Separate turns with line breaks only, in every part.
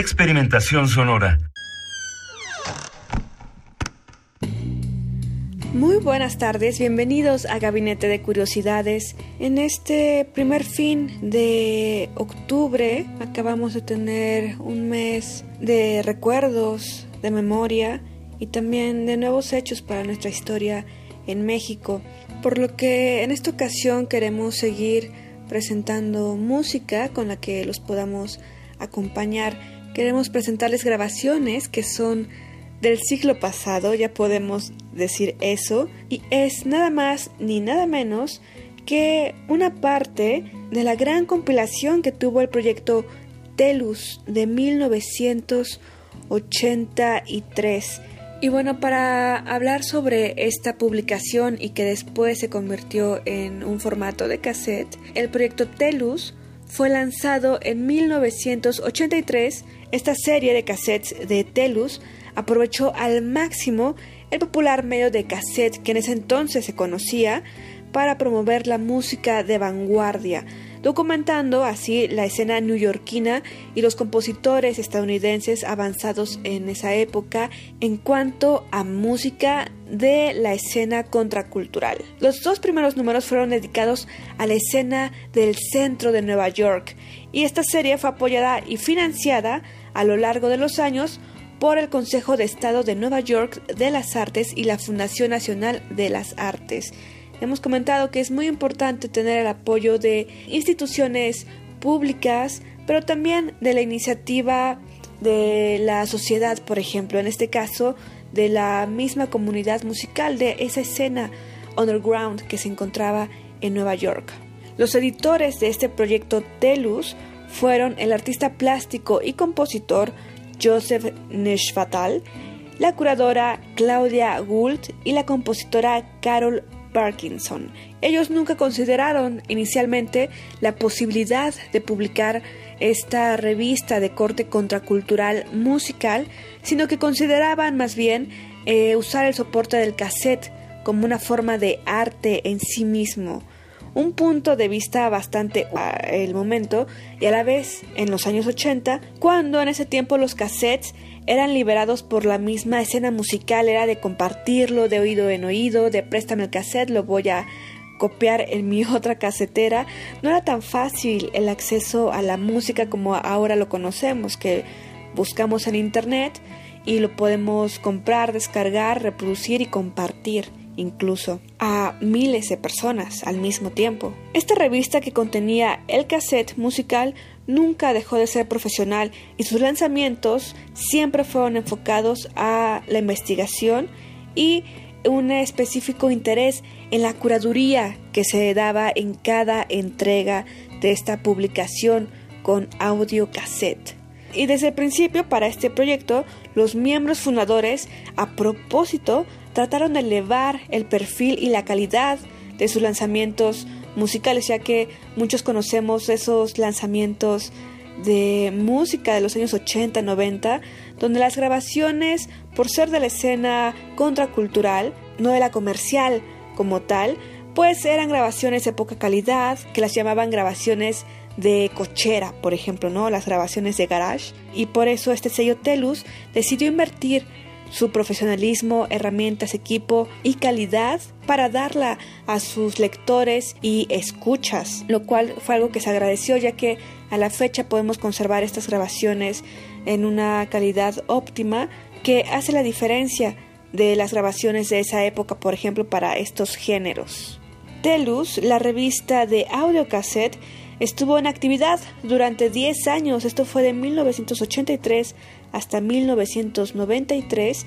Experimentación sonora.
Muy buenas tardes, bienvenidos a Gabinete de Curiosidades. En este primer fin de octubre acabamos de tener un mes de recuerdos, de memoria y también de nuevos hechos para nuestra historia en México, por lo que en esta ocasión queremos seguir presentando música con la que los podamos acompañar. Queremos presentarles grabaciones que son del siglo pasado, ya podemos decir eso, y es nada más ni nada menos que una parte de la gran compilación que tuvo el proyecto Telus de 1983. Y bueno, para hablar sobre esta publicación y que después se convirtió en un formato de cassette, el proyecto Telus fue lanzado en 1983. Esta serie de cassettes de Telus aprovechó al máximo el popular medio de cassette que en ese entonces se conocía para promover la música de vanguardia, documentando así la escena neoyorquina y los compositores estadounidenses avanzados en esa época en cuanto a música de la escena contracultural. Los dos primeros números fueron dedicados a la escena del centro de Nueva York y esta serie fue apoyada y financiada a lo largo de los años por el Consejo de Estado de Nueva York de las Artes y la Fundación Nacional de las Artes. Hemos comentado que es muy importante tener el apoyo de instituciones públicas, pero también de la iniciativa de la sociedad, por ejemplo, en este caso de la misma comunidad musical de esa escena underground que se encontraba en Nueva York. Los editores de este proyecto Telus fueron el artista plástico y compositor Joseph Neshvatal, la curadora Claudia Gould y la compositora Carol Parkinson. Ellos nunca consideraron inicialmente la posibilidad de publicar esta revista de corte contracultural musical, sino que consideraban más bien eh, usar el soporte del cassette como una forma de arte en sí mismo. Un punto de vista bastante el momento y a la vez en los años 80, cuando en ese tiempo los cassettes eran liberados por la misma escena musical, era de compartirlo de oído en oído, de préstame el cassette, lo voy a copiar en mi otra casetera. No era tan fácil el acceso a la música como ahora lo conocemos, que buscamos en internet y lo podemos comprar, descargar, reproducir y compartir incluso a miles de personas al mismo tiempo. Esta revista que contenía el cassette musical nunca dejó de ser profesional y sus lanzamientos siempre fueron enfocados a la investigación y un específico interés en la curaduría que se daba en cada entrega de esta publicación con audio. Y desde el principio para este proyecto, los miembros fundadores, a propósito, trataron de elevar el perfil y la calidad de sus lanzamientos musicales, ya que muchos conocemos esos lanzamientos de música de los años 80, 90, donde las grabaciones, por ser de la escena contracultural, no de la comercial como tal, pues eran grabaciones de poca calidad, que las llamaban grabaciones de cochera, por ejemplo, ¿no? Las grabaciones de garage. Y por eso este sello Telus decidió invertir su profesionalismo, herramientas, equipo y calidad para darla a sus lectores y escuchas, lo cual fue algo que se agradeció ya que a la fecha podemos conservar estas grabaciones en una calidad óptima que hace la diferencia de las grabaciones de esa época, por ejemplo, para estos géneros. Telus, la revista de audiocassette, estuvo en actividad durante 10 años, esto fue de 1983 hasta 1993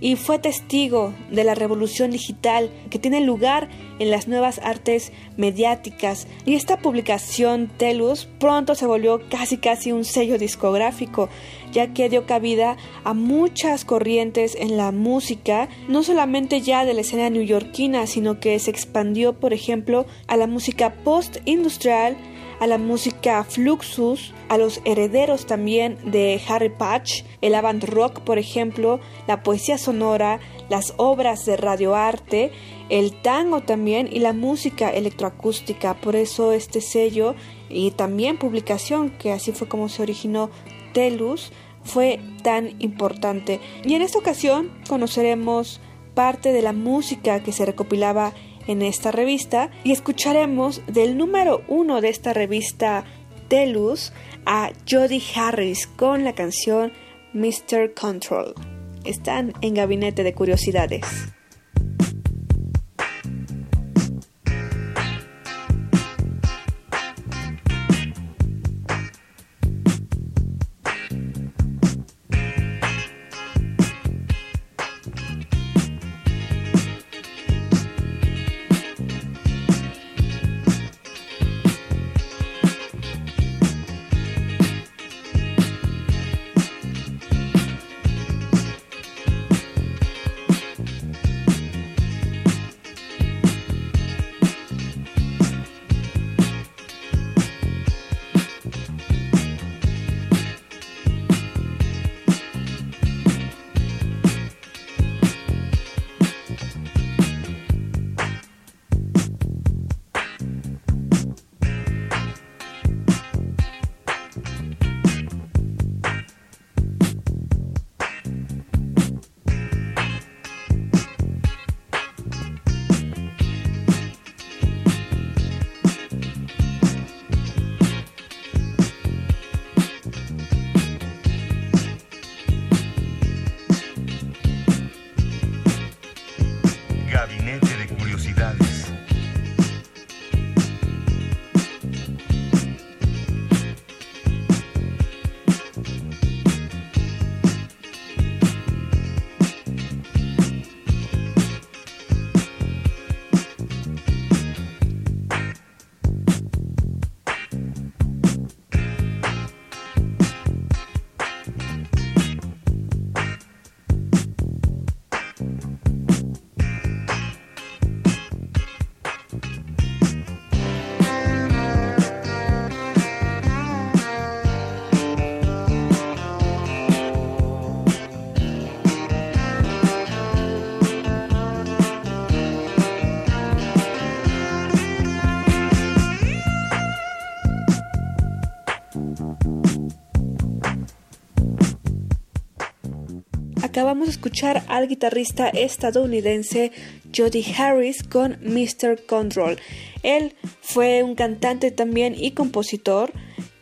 y fue testigo de la revolución digital que tiene lugar en las nuevas artes mediáticas. Y esta publicación Telus pronto se volvió casi casi un sello discográfico ya que dio cabida a muchas corrientes en la música, no solamente ya de la escena neoyorquina, sino que se expandió, por ejemplo, a la música post-industrial, a la música Fluxus, a los herederos también de Harry Patch, el avant rock, por ejemplo, la poesía sonora, las obras de radioarte, el tango también y la música electroacústica. Por eso este sello y también publicación, que así fue como se originó Telus, fue tan importante. Y en esta ocasión conoceremos parte de la música que se recopilaba en esta revista y escucharemos del número uno de esta revista Telus a Jody Harris con la canción Mr. Control. Están en Gabinete de Curiosidades. Acabamos de escuchar al guitarrista estadounidense Jody Harris con Mr. Control. Él fue un cantante también y compositor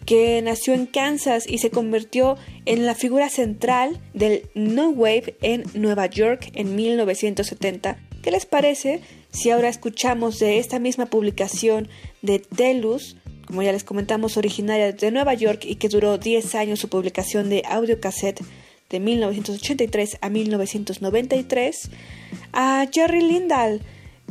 que nació en Kansas y se convirtió en la figura central del No Wave en Nueva York en 1970. ¿Qué les parece si ahora escuchamos de esta misma publicación de Telus, como ya les comentamos, originaria de Nueva York y que duró 10 años su publicación de audio cassette de 1983 a 1993, a Jerry Lindahl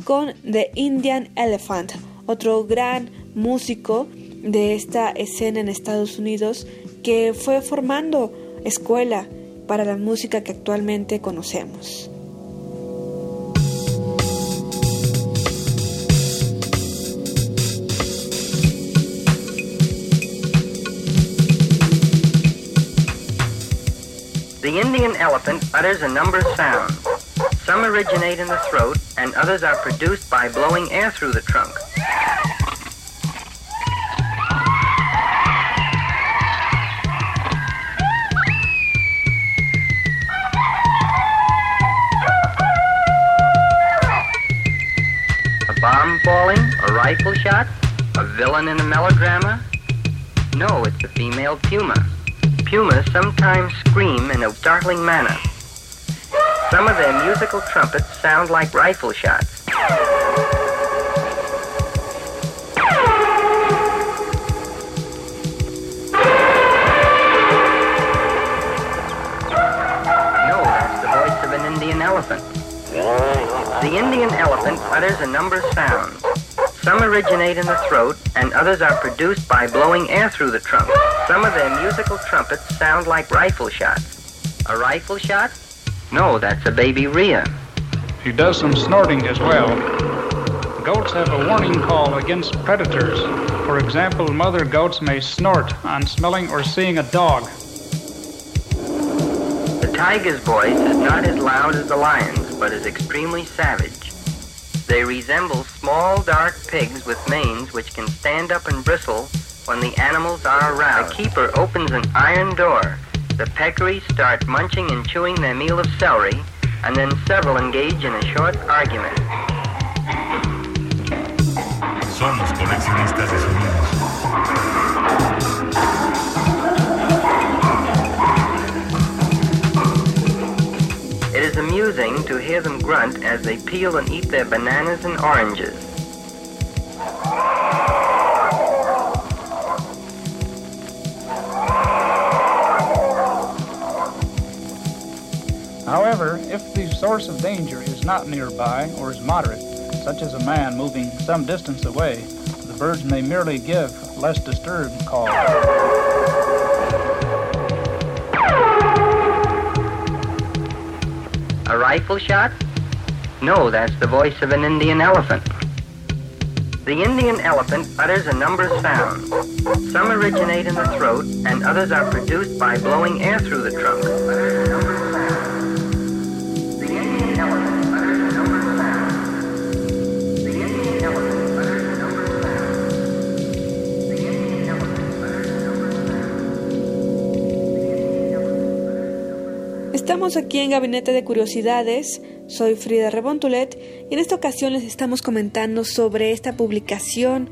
con The Indian Elephant, otro gran músico de esta escena en Estados Unidos que fue formando escuela para la música que actualmente conocemos.
The Indian elephant utters a number of sounds. Some originate in the throat, and others are produced by blowing air through the trunk. A bomb falling, a rifle shot, a villain in a melodrama? No, it's the female puma pumas sometimes scream in a startling manner. Some of their musical trumpets sound like rifle shots. elephant. The Indian elephant utters a number of sounds. Elephant. originate in the throat and others are produced by blowing air through the trunk. Some of their musical trumpets sound like rifle shots. A rifle shot? No, that's a baby rhea.
He does some snorting as well. Goats have a warning call against predators. For example, mother goats may snort on smelling or seeing a dog.
The tiger's voice is not as loud as the lion's, but is extremely savage. They resemble small dark pigs with manes which can stand up and bristle when the animals are aroused. The keeper opens an iron door. The peccaries start munching and chewing their meal of celery, and then several engage in a short argument.
Somos coleccionistas de sonidos.
Hear them grunt as they peel and eat their bananas and oranges.
However, if the source of danger is not nearby or is moderate, such as a man moving some distance away, the birds may merely give less disturbed calls.
A rifle shot? No, that's the voice of an Indian elephant. The Indian elephant utters a number of sounds. Some originate in the throat, and others are produced by blowing air through the trunk.
Estamos aquí en Gabinete de Curiosidades. Soy Frida Rebontulet y en esta ocasión les estamos comentando sobre esta publicación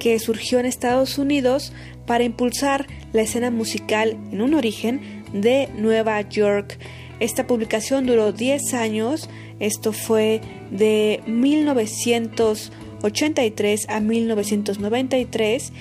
que surgió en Estados Unidos para impulsar la escena musical en un origen de Nueva York. Esta publicación duró 10 años, esto fue de 1983 a 1993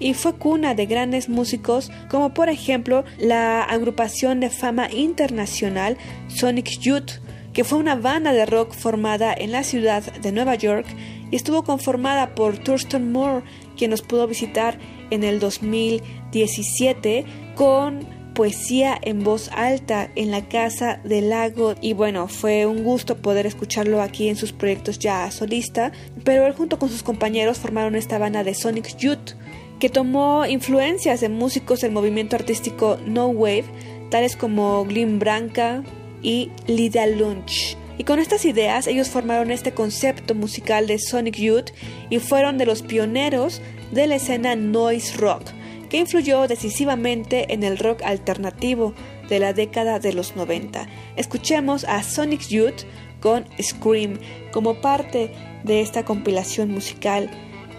y fue cuna de grandes músicos como por ejemplo la agrupación de fama internacional Sonic Youth, que fue una banda de rock formada en la ciudad de Nueva York y estuvo conformada por Thurston Moore, quien nos pudo visitar en el 2017 con poesía en voz alta en la Casa del Lago. Y bueno, fue un gusto poder escucharlo aquí en sus proyectos ya solista, pero él junto con sus compañeros formaron esta banda de Sonic Youth que tomó influencias de músicos del movimiento artístico No Wave, tales como Glenn Branca y Lydia Lunch. Y con estas ideas ellos formaron este concepto musical de Sonic Youth y fueron de los pioneros de la escena noise rock, que influyó decisivamente en el rock alternativo de la década de los 90. Escuchemos a Sonic Youth con Scream como parte de esta compilación musical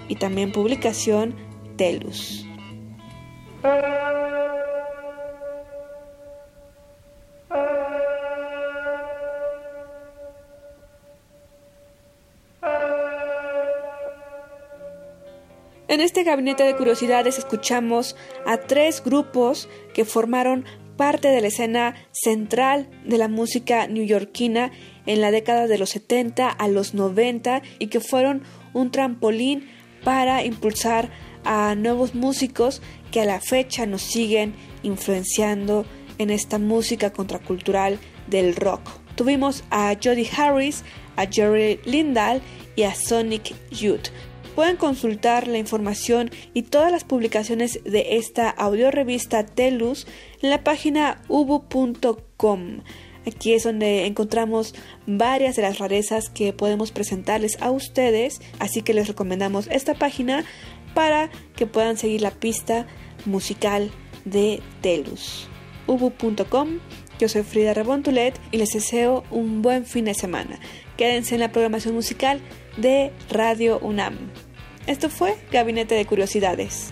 y también publicación En este gabinete de curiosidades escuchamos a tres grupos que formaron parte de la escena central de la música neoyorquina en la década de los 70 a los 90 y que fueron un trampolín para impulsar a nuevos músicos que a la fecha nos siguen influenciando en esta música contracultural del rock. Tuvimos a Jody Harris, a Jerry Lindahl y a Sonic Youth. Pueden consultar la información y todas las publicaciones de esta audiorevista Telus en la página ubu.com. Aquí es donde encontramos varias de las rarezas que podemos presentarles a ustedes, así que les recomendamos esta página para que puedan seguir la pista musical de Telus. ubu.com Yo soy Frida Rebontulet y les deseo un buen fin de semana. Quédense en la programación musical de Radio UNAM. Esto fue Gabinete de Curiosidades.